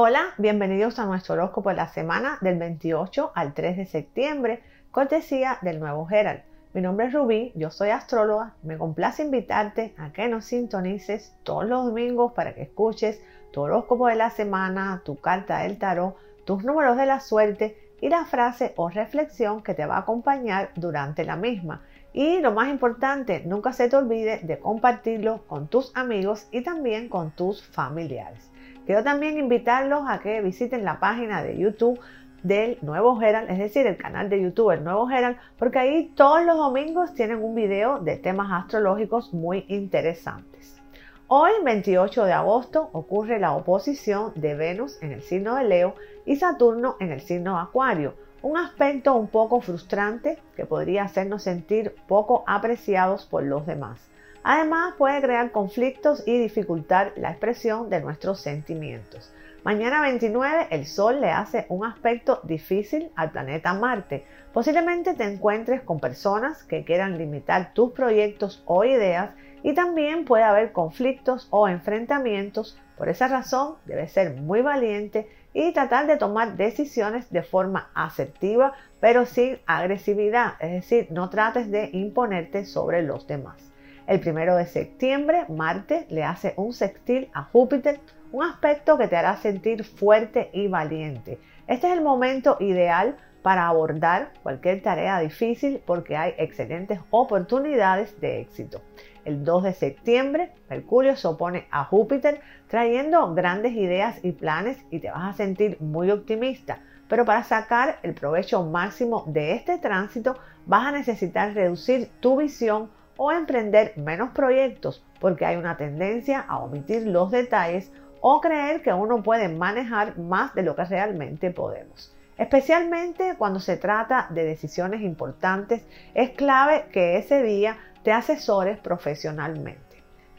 Hola, bienvenidos a nuestro horóscopo de la semana del 28 al 3 de septiembre, cortesía del nuevo Herald. Mi nombre es Rubí, yo soy astróloga. Me complace invitarte a que nos sintonices todos los domingos para que escuches tu horóscopo de la semana, tu carta del tarot, tus números de la suerte y la frase o reflexión que te va a acompañar durante la misma. Y lo más importante, nunca se te olvide de compartirlo con tus amigos y también con tus familiares. Quiero también invitarlos a que visiten la página de YouTube del Nuevo Herald, es decir, el canal de YouTube del Nuevo Herald, porque ahí todos los domingos tienen un video de temas astrológicos muy interesantes. Hoy, 28 de agosto, ocurre la oposición de Venus en el signo de Leo y Saturno en el signo de Acuario, un aspecto un poco frustrante que podría hacernos sentir poco apreciados por los demás. Además, puede crear conflictos y dificultar la expresión de nuestros sentimientos. Mañana 29 el Sol le hace un aspecto difícil al planeta Marte. Posiblemente te encuentres con personas que quieran limitar tus proyectos o ideas y también puede haber conflictos o enfrentamientos. Por esa razón debes ser muy valiente y tratar de tomar decisiones de forma asertiva pero sin agresividad. Es decir, no trates de imponerte sobre los demás. El primero de septiembre, Marte le hace un sextil a Júpiter, un aspecto que te hará sentir fuerte y valiente. Este es el momento ideal para abordar cualquier tarea difícil porque hay excelentes oportunidades de éxito. El 2 de septiembre, Mercurio se opone a Júpiter trayendo grandes ideas y planes y te vas a sentir muy optimista. Pero para sacar el provecho máximo de este tránsito vas a necesitar reducir tu visión o emprender menos proyectos porque hay una tendencia a omitir los detalles o creer que uno puede manejar más de lo que realmente podemos. Especialmente cuando se trata de decisiones importantes, es clave que ese día te asesores profesionalmente.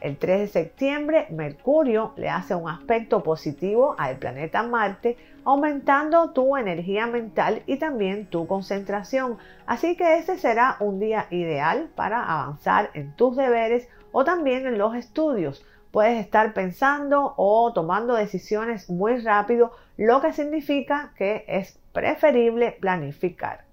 El 3 de septiembre, Mercurio le hace un aspecto positivo al planeta Marte, aumentando tu energía mental y también tu concentración. Así que ese será un día ideal para avanzar en tus deberes o también en los estudios. Puedes estar pensando o tomando decisiones muy rápido, lo que significa que es preferible planificar.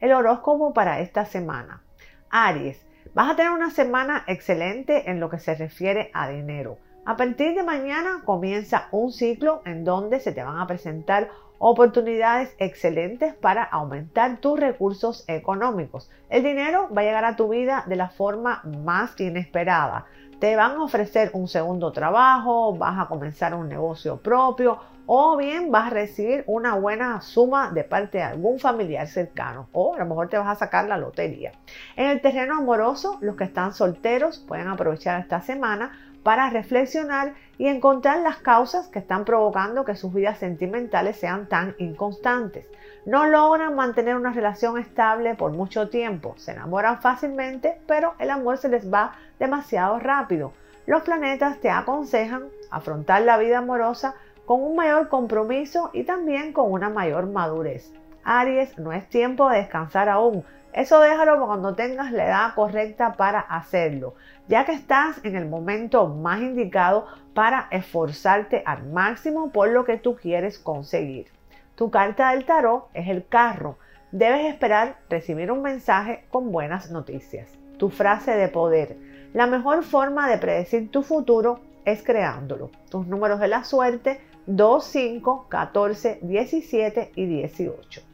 El horóscopo para esta semana. Aries, Vas a tener una semana excelente en lo que se refiere a dinero. A partir de mañana comienza un ciclo en donde se te van a presentar oportunidades excelentes para aumentar tus recursos económicos. El dinero va a llegar a tu vida de la forma más inesperada. Te van a ofrecer un segundo trabajo, vas a comenzar un negocio propio o bien vas a recibir una buena suma de parte de algún familiar cercano o a lo mejor te vas a sacar la lotería. En el terreno amoroso, los que están solteros pueden aprovechar esta semana para reflexionar y encontrar las causas que están provocando que sus vidas sentimentales sean tan inconstantes. No logran mantener una relación estable por mucho tiempo, se enamoran fácilmente, pero el amor se les va demasiado rápido. Los planetas te aconsejan afrontar la vida amorosa con un mayor compromiso y también con una mayor madurez. Aries, no es tiempo de descansar aún. Eso déjalo cuando tengas la edad correcta para hacerlo, ya que estás en el momento más indicado para esforzarte al máximo por lo que tú quieres conseguir. Tu carta del tarot es el carro. Debes esperar recibir un mensaje con buenas noticias. Tu frase de poder. La mejor forma de predecir tu futuro es creándolo. Tus números de la suerte 2, 5, 14, 17 y 18.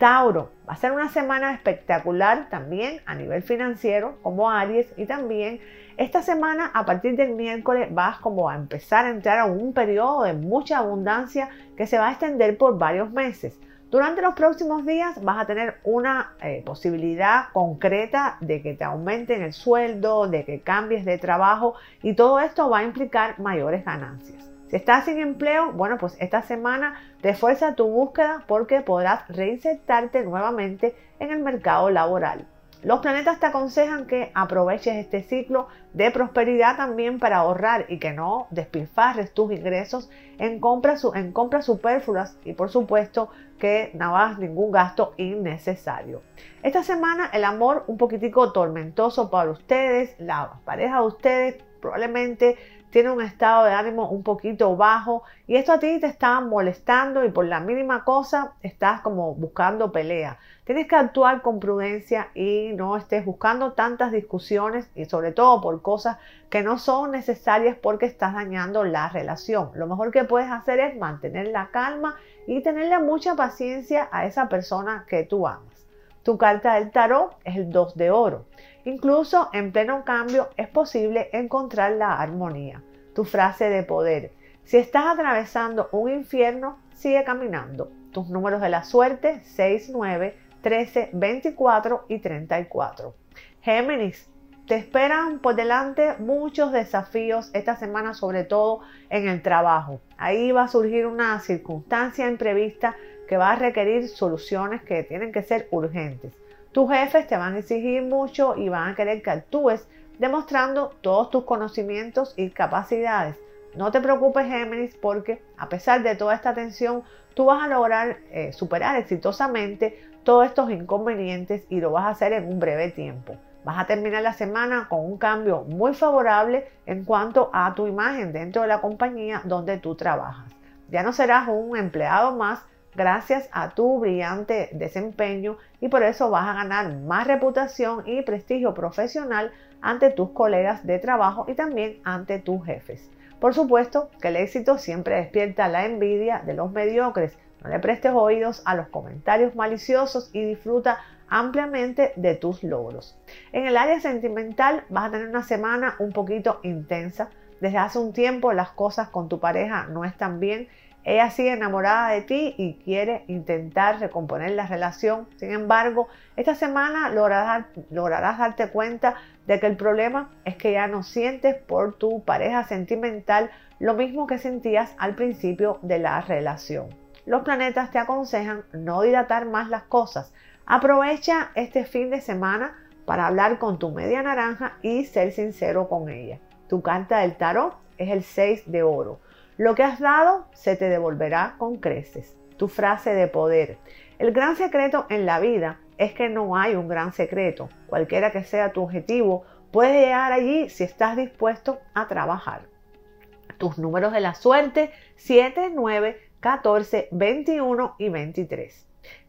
Tauro, va a ser una semana espectacular también a nivel financiero como Aries y también esta semana a partir del miércoles vas como a empezar a entrar a un periodo de mucha abundancia que se va a extender por varios meses. Durante los próximos días vas a tener una eh, posibilidad concreta de que te aumenten el sueldo, de que cambies de trabajo y todo esto va a implicar mayores ganancias. Si estás sin empleo, bueno, pues esta semana refuerza tu búsqueda porque podrás reinsertarte nuevamente en el mercado laboral. Los planetas te aconsejan que aproveches este ciclo de prosperidad también para ahorrar y que no despilfarres tus ingresos en compras, en compras superfluas y por supuesto que no hagas ningún gasto innecesario. Esta semana el amor un poquitico tormentoso para ustedes, la pareja de ustedes probablemente tienes un estado de ánimo un poquito bajo y esto a ti te está molestando y por la mínima cosa estás como buscando pelea. Tienes que actuar con prudencia y no estés buscando tantas discusiones y sobre todo por cosas que no son necesarias porque estás dañando la relación. Lo mejor que puedes hacer es mantener la calma y tenerle mucha paciencia a esa persona que tú amas. Tu carta del tarot es el 2 de oro. Incluso en pleno cambio es posible encontrar la armonía. Tu frase de poder. Si estás atravesando un infierno, sigue caminando. Tus números de la suerte 6, 9, 13, 24 y 34. Géminis, te esperan por delante muchos desafíos esta semana, sobre todo en el trabajo. Ahí va a surgir una circunstancia imprevista que va a requerir soluciones que tienen que ser urgentes. Tus jefes te van a exigir mucho y van a querer que actúes demostrando todos tus conocimientos y capacidades. No te preocupes, Géminis, porque a pesar de toda esta tensión, tú vas a lograr eh, superar exitosamente todos estos inconvenientes y lo vas a hacer en un breve tiempo. Vas a terminar la semana con un cambio muy favorable en cuanto a tu imagen dentro de la compañía donde tú trabajas. Ya no serás un empleado más gracias a tu brillante desempeño y por eso vas a ganar más reputación y prestigio profesional ante tus colegas de trabajo y también ante tus jefes. Por supuesto que el éxito siempre despierta la envidia de los mediocres, no le prestes oídos a los comentarios maliciosos y disfruta ampliamente de tus logros. En el área sentimental vas a tener una semana un poquito intensa. Desde hace un tiempo las cosas con tu pareja no están bien. Ella sigue enamorada de ti y quiere intentar recomponer la relación. Sin embargo, esta semana lograrás, darte cuenta de que el problema es que ya no sientes por tu pareja sentimental lo mismo que sentías al principio de la relación los planetas te aconsejan no dilatar más las cosas. Aprovecha este fin de semana para hablar con tu media naranja y ser sincero con ella. Tu carta del tarot es el 6 de oro. Lo que has dado se te devolverá con creces. Tu frase de poder. El gran secreto en la vida es que no hay un gran secreto. Cualquiera que sea tu objetivo, puedes llegar allí si estás dispuesto a trabajar. Tus números de la suerte 7, 9, 14, 21 y 23.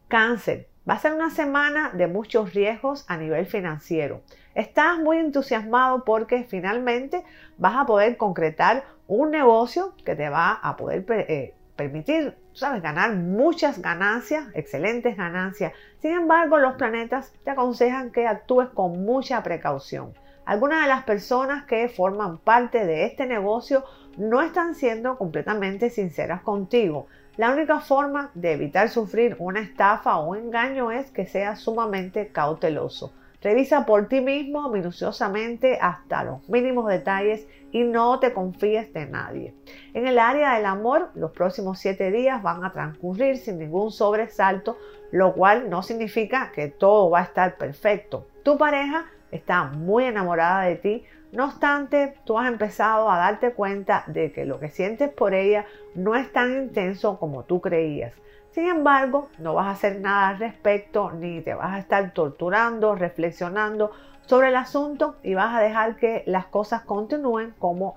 Cáncer. Va a ser una semana de muchos riesgos a nivel financiero. Estás muy entusiasmado porque finalmente vas a poder concretar un negocio que te va a poder eh, permitir, sabes, ganar muchas ganancias, excelentes ganancias. Sin embargo, los planetas te aconsejan que actúes con mucha precaución. Algunas de las personas que forman parte de este negocio no están siendo completamente sinceras contigo. La única forma de evitar sufrir una estafa o un engaño es que seas sumamente cauteloso. Revisa por ti mismo minuciosamente hasta los mínimos detalles y no te confíes de nadie. En el área del amor, los próximos siete días van a transcurrir sin ningún sobresalto, lo cual no significa que todo va a estar perfecto. Tu pareja está muy enamorada de ti, no obstante, tú has empezado a darte cuenta de que lo que sientes por ella no es tan intenso como tú creías. Sin embargo, no vas a hacer nada al respecto ni te vas a estar torturando, reflexionando sobre el asunto y vas a dejar que las cosas continúen como,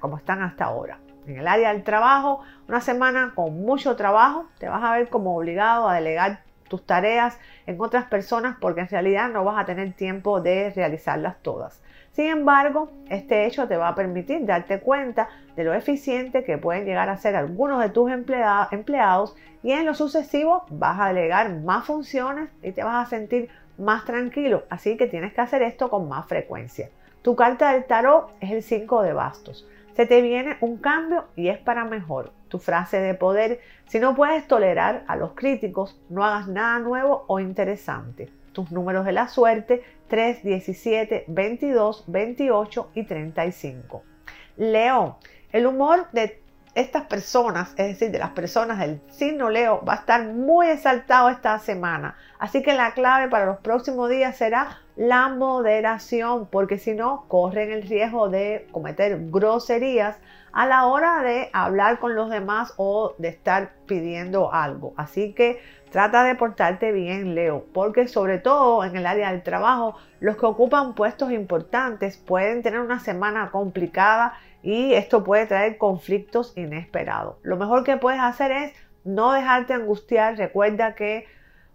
como están hasta ahora. En el área del trabajo, una semana con mucho trabajo, te vas a ver como obligado a delegar tus tareas en otras personas porque en realidad no vas a tener tiempo de realizarlas todas. Sin embargo, este hecho te va a permitir darte cuenta de lo eficiente que pueden llegar a ser algunos de tus empleados y en lo sucesivo vas a delegar más funciones y te vas a sentir más tranquilo. Así que tienes que hacer esto con más frecuencia. Tu carta del tarot es el 5 de bastos. Se te viene un cambio y es para mejor. Tu frase de poder, si no puedes tolerar a los críticos, no hagas nada nuevo o interesante tus números de la suerte 3, 17, 22, 28 y 35. Leo, el humor de estas personas, es decir, de las personas del signo Leo, va a estar muy exaltado esta semana. Así que la clave para los próximos días será la moderación, porque si no, corren el riesgo de cometer groserías a la hora de hablar con los demás o de estar pidiendo algo. Así que Trata de portarte bien, Leo, porque sobre todo en el área del trabajo, los que ocupan puestos importantes pueden tener una semana complicada y esto puede traer conflictos inesperados. Lo mejor que puedes hacer es no dejarte angustiar. Recuerda que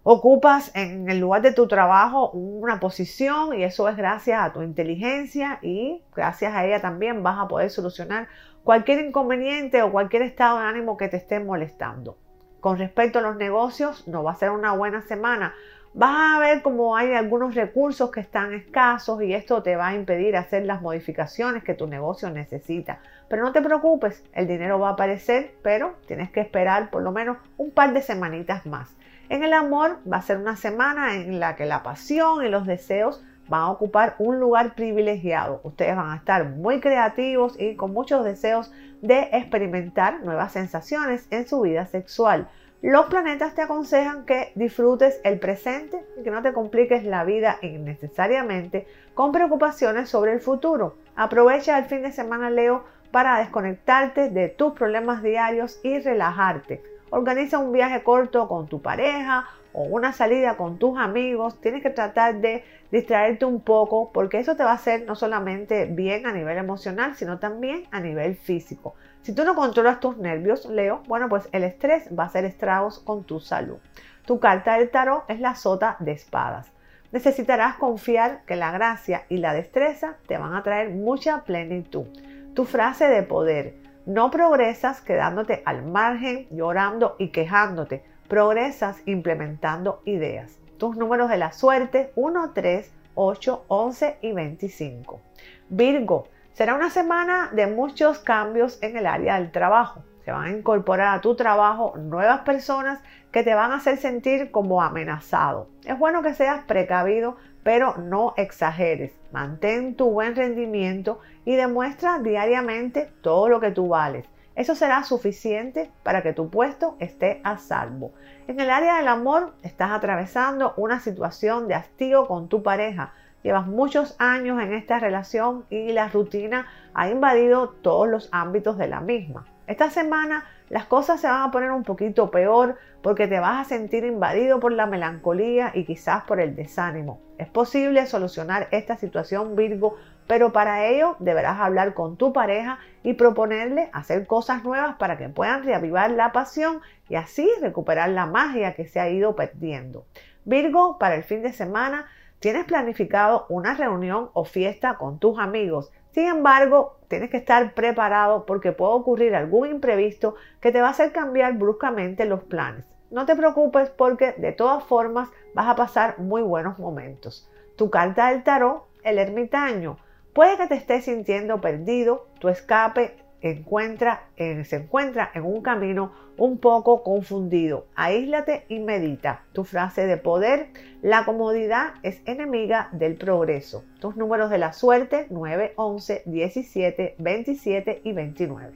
ocupas en el lugar de tu trabajo una posición y eso es gracias a tu inteligencia y gracias a ella también vas a poder solucionar cualquier inconveniente o cualquier estado de ánimo que te esté molestando. Con respecto a los negocios, no va a ser una buena semana vas a ver como hay algunos recursos que están escasos y esto te va a impedir hacer las modificaciones que tu negocio necesita. Pero no te preocupes, el dinero va a aparecer, pero tienes que esperar por lo menos un par de semanitas más. En el amor va a ser una semana en la que la pasión y los deseos van a ocupar un lugar privilegiado. Ustedes van a estar muy creativos y con muchos deseos de experimentar nuevas sensaciones en su vida sexual. Los planetas te aconsejan que disfrutes el presente y que no te compliques la vida innecesariamente con preocupaciones sobre el futuro. Aprovecha el fin de semana, Leo, para desconectarte de tus problemas diarios y relajarte. Organiza un viaje corto con tu pareja o una salida con tus amigos. Tienes que tratar de distraerte un poco porque eso te va a hacer no solamente bien a nivel emocional, sino también a nivel físico. Si tú no controlas tus nervios, Leo, bueno, pues el estrés va a hacer estragos con tu salud. Tu carta del tarot es la sota de espadas. Necesitarás confiar que la gracia y la destreza te van a traer mucha plenitud. Tu frase de poder. No progresas quedándote al margen, llorando y quejándote. Progresas implementando ideas. Tus números de la suerte 1, 3, 8, 11 y 25. Virgo, Será una semana de muchos cambios en el área del trabajo. Se van a incorporar a tu trabajo nuevas personas que te van a hacer sentir como amenazado. Es bueno que seas precavido, pero no exageres. Mantén tu buen rendimiento y demuestra diariamente todo lo que tú vales. Eso será suficiente para que tu puesto esté a salvo. En el área del amor estás atravesando una situación de hastío con tu pareja Llevas muchos años en esta relación y la rutina ha invadido todos los ámbitos de la misma. Esta semana las cosas se van a poner un poquito peor porque te vas a sentir invadido por la melancolía y quizás por el desánimo. Es posible solucionar esta situación Virgo, pero para ello deberás hablar con tu pareja y proponerle hacer cosas nuevas para que puedan reavivar la pasión y así recuperar la magia que se ha ido perdiendo. Virgo, para el fin de semana tienes planificado una reunión o fiesta con tus amigos. Sin embargo, tienes que estar preparado porque puede ocurrir algún imprevisto que te va a hacer cambiar bruscamente los planes. No te preocupes porque de todas formas vas a pasar muy buenos momentos. Tu carta del tarot, el ermitaño. Puede que te estés sintiendo perdido, tu escape encuentra, se encuentra en un camino un poco confundido. Aíslate y medita. Tu frase de poder, la comodidad es enemiga del progreso. Tus números de la suerte 9, 11, 17, 27 y 29.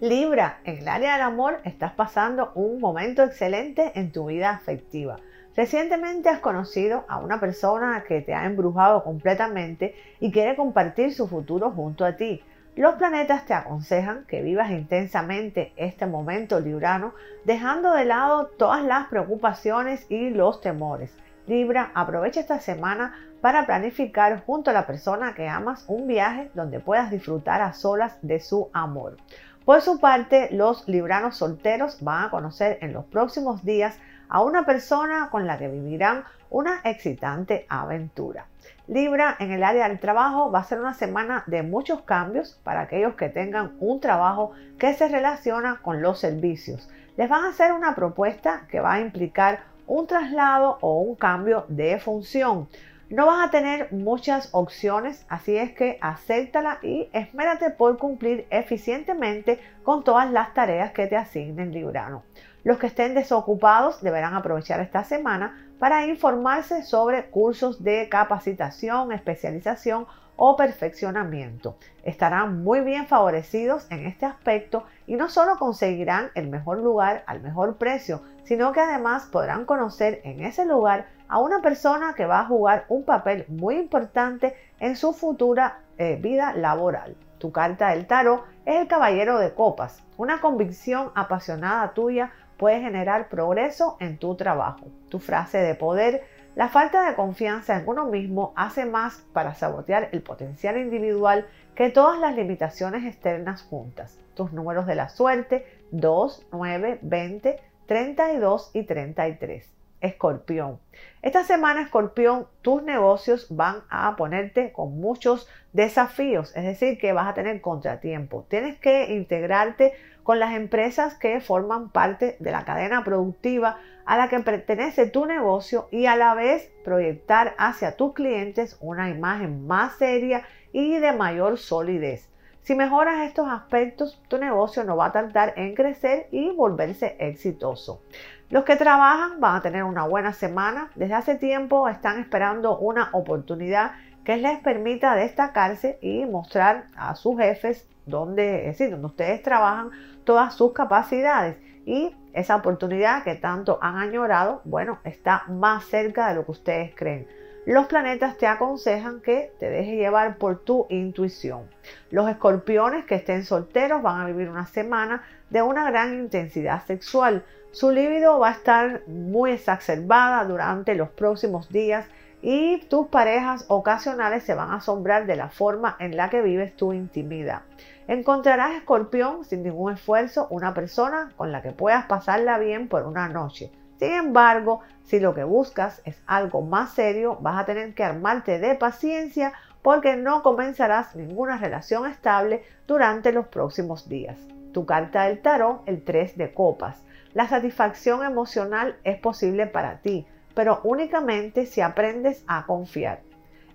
Libra, en el área del amor estás pasando un momento excelente en tu vida afectiva. Recientemente has conocido a una persona que te ha embrujado completamente y quiere compartir su futuro junto a ti. Los planetas te aconsejan que vivas intensamente este momento librano, dejando de lado todas las preocupaciones y los temores. Libra, aprovecha esta semana para planificar junto a la persona que amas un viaje donde puedas disfrutar a solas de su amor. Por su parte, los libranos solteros van a conocer en los próximos días a una persona con la que vivirán una excitante aventura. Libra, en el área del trabajo va a ser una semana de muchos cambios para aquellos que tengan un trabajo que se relaciona con los servicios. Les van a hacer una propuesta que va a implicar un traslado o un cambio de función. No vas a tener muchas opciones, así es que acéptala y esmérate por cumplir eficientemente con todas las tareas que te asignen Librano. Los que estén desocupados deberán aprovechar esta semana para informarse sobre cursos de capacitación, especialización o perfeccionamiento. Estarán muy bien favorecidos en este aspecto y no solo conseguirán el mejor lugar al mejor precio, sino que además podrán conocer en ese lugar a una persona que va a jugar un papel muy importante en su futura eh, vida laboral. Tu carta del tarot es el caballero de copas, una convicción apasionada tuya puede generar progreso en tu trabajo. Tu frase de poder, La falta de confianza en uno mismo hace más para sabotear el potencial individual que todas las limitaciones externas juntas. Tus números de la suerte 2, 9, 20, 32 y 33. Escorpión. Esta semana, Escorpión, tus negocios van a ponerte con muchos desafíos, es decir, que vas a tener contratiempo. Tienes que integrarte con las empresas que forman parte de la cadena productiva a la que pertenece tu negocio y a la vez proyectar hacia tus clientes una imagen más seria y de mayor solidez. Si mejoras estos aspectos, tu negocio no va a tardar en crecer y volverse exitoso. Los que trabajan van a tener una buena semana. Desde hace tiempo están esperando una oportunidad que les permita destacarse y mostrar a sus jefes donde, es decir, donde ustedes trabajan todas sus capacidades. Y esa oportunidad que tanto han añorado, bueno, está más cerca de lo que ustedes creen. Los planetas te aconsejan que te dejes llevar por tu intuición. Los escorpiones que estén solteros van a vivir una semana de una gran intensidad sexual. Su líbido va a estar muy exacerbada durante los próximos días y tus parejas ocasionales se van a asombrar de la forma en la que vives tu intimidad. Encontrarás, escorpión, sin ningún esfuerzo, una persona con la que puedas pasarla bien por una noche. Sin embargo, si lo que buscas es algo más serio, vas a tener que armarte de paciencia porque no comenzarás ninguna relación estable durante los próximos días. Tu carta del tarot, el 3 de copas. La satisfacción emocional es posible para ti, pero únicamente si aprendes a confiar.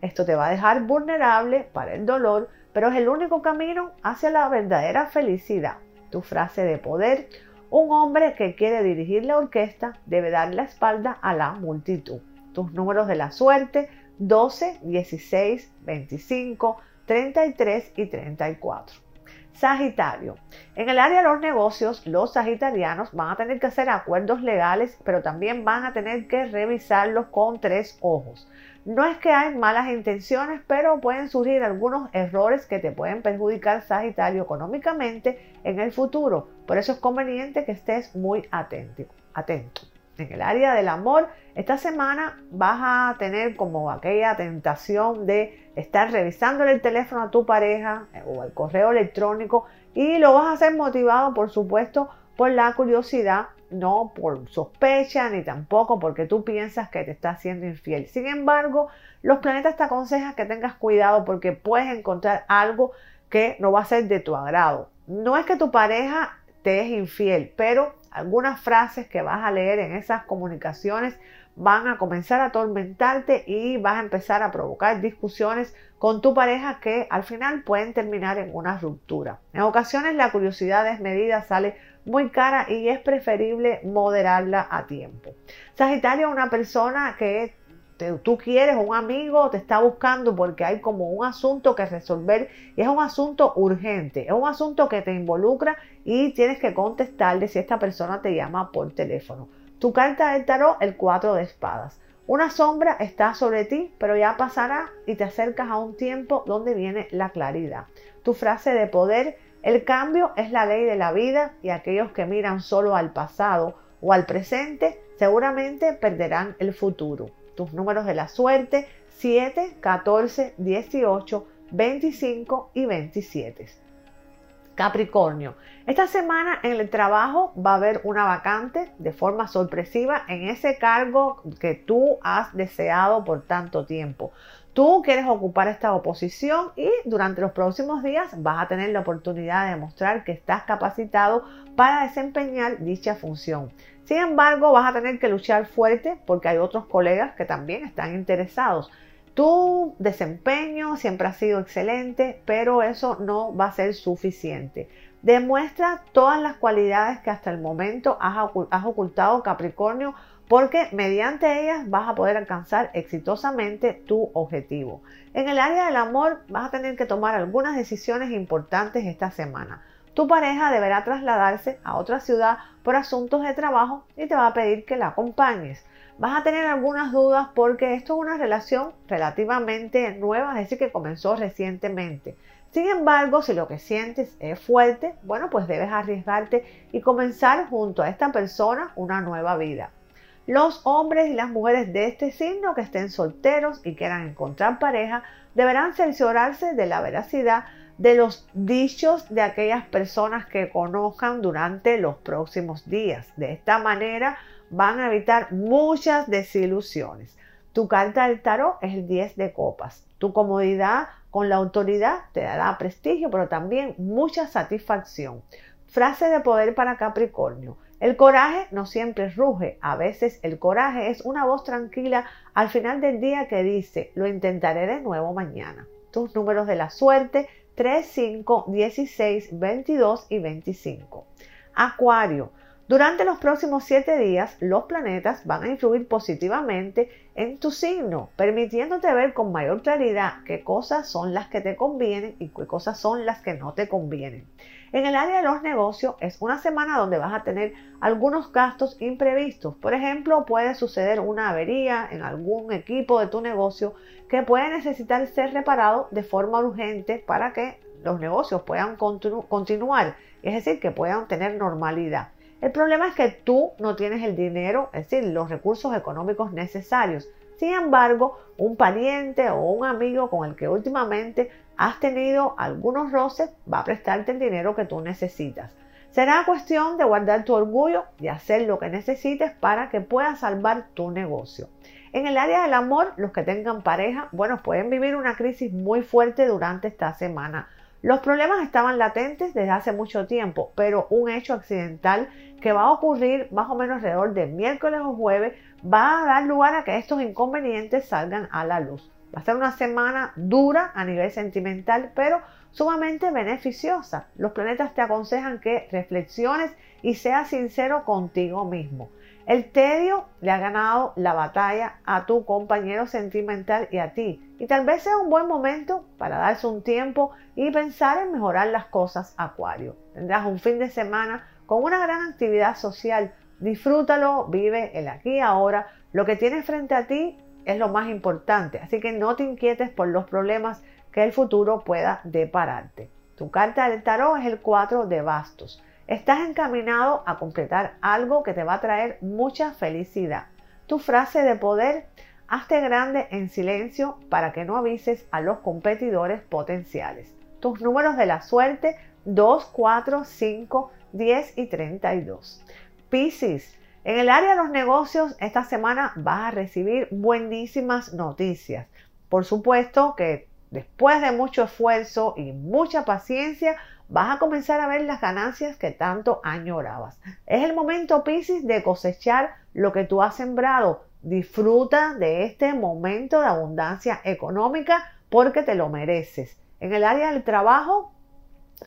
Esto te va a dejar vulnerable para el dolor, pero es el único camino hacia la verdadera felicidad. Tu frase de poder, un hombre que quiere dirigir la orquesta debe dar la espalda a la multitud. Tus números de la suerte 12, 16, 25, 33 y 34. Sagitario. En el área de los negocios, los sagitarianos van a tener que hacer acuerdos legales, pero también van a tener que revisarlos con tres ojos. No es que hay malas intenciones, pero pueden surgir algunos errores que te pueden perjudicar Sagitario económicamente en el futuro. Por eso es conveniente que estés muy atento. atento. En el área del amor, esta semana vas a tener como aquella tentación de estar revisando el teléfono a tu pareja eh, o el correo electrónico y lo vas a hacer motivado, por supuesto, por la curiosidad, no por sospecha ni tampoco porque tú piensas que te está haciendo infiel. Sin embargo, los planetas te aconsejan que tengas cuidado porque puedes encontrar algo que no va a ser de tu agrado. No es que tu pareja te es infiel, pero algunas frases que vas a leer en esas comunicaciones van a comenzar a atormentarte y vas a empezar a provocar discusiones con tu pareja que al final pueden terminar en una ruptura. En ocasiones la curiosidad desmedida sale muy cara y es preferible moderarla a tiempo. Sagitario, una persona que tú quieres, un amigo te está buscando porque hay como un asunto que resolver y es un asunto urgente, es un asunto que te involucra y tienes que contestarle si esta persona te llama por teléfono. Tu carta del tarot, el 4 de espadas. Una sombra está sobre ti, pero ya pasará y te acercas a un tiempo donde viene la claridad. Tu frase de poder, el cambio es la ley de la vida y aquellos que miran solo al pasado o al presente seguramente perderán el futuro tus números de la suerte 7, 14, 18, 25 y 27. Capricornio, esta semana en el trabajo va a haber una vacante de forma sorpresiva en ese cargo que tú has deseado por tanto tiempo. Tú quieres ocupar esta oposición y durante los próximos días vas a tener la oportunidad de demostrar que estás capacitado para desempeñar dicha función. Sin embargo, vas a tener que luchar fuerte porque hay otros colegas que también están interesados. Tu desempeño siempre ha sido excelente, pero eso no va a ser suficiente. Demuestra todas las cualidades que hasta el momento has, ocultado Capricornio porque mediante ellas vas a poder alcanzar exitosamente tu objetivo. En el área del amor vas a tener que tomar algunas decisiones importantes esta semana. Tu pareja deberá trasladarse a otra ciudad por asuntos de trabajo y te va a pedir que la acompañes. Vas a tener algunas dudas porque esto es una relación relativamente nueva, es decir, que comenzó recientemente. Sin embargo, si lo que sientes es fuerte, bueno, pues debes arriesgarte y comenzar junto a esta persona una nueva vida. Los hombres y las mujeres de este signo que estén solteros y quieran encontrar pareja deberán cerciorarse de la veracidad de los dichos de aquellas personas que conozcan durante los próximos días. De esta manera van a evitar muchas desilusiones. Tu carta del tarot es el 10 de copas. Tu comodidad con la autoridad te dará prestigio, pero también mucha satisfacción. Frase de poder para Capricornio. El coraje no siempre ruge, a veces el coraje es una voz tranquila al final del día que dice, lo intentaré de nuevo mañana. Tus números de la suerte 3, 5, 16, 22 y 25. Acuario, durante los próximos siete días, los planetas van a influir positivamente en tu signo, permitiéndote ver con mayor claridad qué cosas son las que te convienen y qué cosas son las que no te convienen. En el área de los negocios es una semana donde vas a tener algunos gastos imprevistos. Por ejemplo, puede suceder una avería en algún equipo de tu negocio que puede necesitar ser reparado de forma urgente para que los negocios puedan continuar, es decir, que puedan tener normalidad. El problema es que tú no tienes el dinero, es decir, los recursos económicos necesarios. Sin embargo, un pariente o un amigo con el que últimamente has tenido algunos roces va a prestarte el dinero que tú necesitas. Será cuestión de guardar tu orgullo y hacer lo que necesites para que puedas salvar tu negocio. En el área del amor, los que tengan pareja, bueno, pueden vivir una crisis muy fuerte durante esta semana. Los problemas estaban latentes desde hace mucho tiempo, pero un hecho accidental que va a ocurrir más o menos alrededor de miércoles o jueves va a dar lugar a que estos inconvenientes salgan a la luz. Va a ser una semana dura a nivel sentimental, pero sumamente beneficiosa. Los planetas te aconsejan que reflexiones y seas sincero contigo mismo. El tedio le ha ganado la batalla a tu compañero sentimental y a ti. Y tal vez sea un buen momento para darse un tiempo y pensar en mejorar las cosas, Acuario. Tendrás un fin de semana con una gran actividad social. Disfrútalo, vive el aquí y ahora. Lo que tienes frente a ti es lo más importante. Así que no te inquietes por los problemas que el futuro pueda depararte. Tu carta del tarot es el 4 de bastos. Estás encaminado a completar algo que te va a traer mucha felicidad. Tu frase de poder, hazte grande en silencio para que no avises a los competidores potenciales. Tus números de la suerte 2, 4, 5, 10 y 32. Piscis, en el área de los negocios esta semana vas a recibir buenísimas noticias. Por supuesto que después de mucho esfuerzo y mucha paciencia, vas a comenzar a ver las ganancias que tanto añorabas. Es el momento, Piscis, de cosechar lo que tú has sembrado. Disfruta de este momento de abundancia económica porque te lo mereces. En el área del trabajo,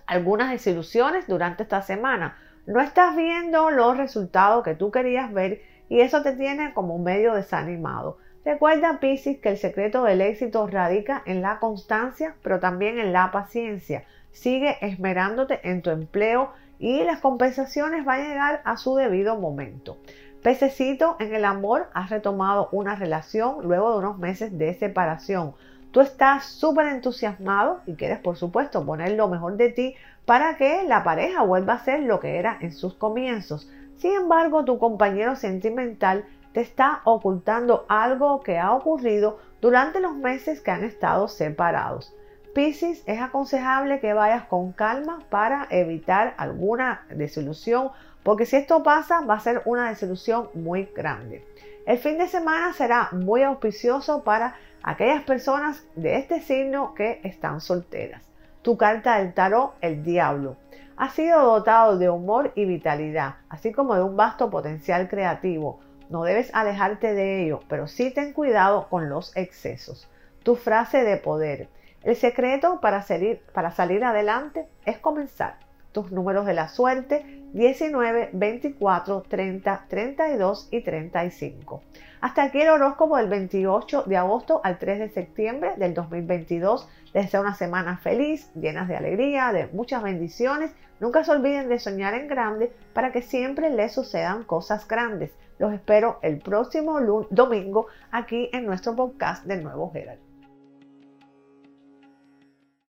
algunas desilusiones durante esta semana. No estás viendo los resultados que tú querías ver y eso te tiene como medio desanimado. Recuerda, Piscis, que el secreto del éxito radica en la constancia, pero también en la paciencia. Sigue esmerándote en tu empleo y las compensaciones van a llegar a su debido momento. Pececito, en el amor has retomado una relación luego de unos meses de separación. Tú estás súper entusiasmado y quieres, por supuesto, poner lo mejor de ti para que la pareja vuelva a ser lo que era en sus comienzos. Sin embargo, tu compañero sentimental te está ocultando algo que ha ocurrido durante los meses que han estado separados. Piscis, es aconsejable que vayas con calma para evitar alguna desilusión, porque si esto pasa va a ser una desilusión muy grande. El fin de semana será muy auspicioso para aquellas personas de este signo que están solteras. Tu carta del tarot, el diablo, ha sido dotado de humor y vitalidad, así como de un vasto potencial creativo. No debes alejarte de ello, pero sí ten cuidado con los excesos. Tu frase de poder. El secreto para salir, para salir adelante es comenzar. Tus números de la suerte 19, 24, 30, 32 y 35. Hasta aquí el horóscopo del 28 de agosto al 3 de septiembre del 2022. Les deseo una semana feliz, llenas de alegría, de muchas bendiciones. Nunca se olviden de soñar en grande para que siempre les sucedan cosas grandes. Los espero el próximo domingo aquí en nuestro podcast del Nuevo Gerald.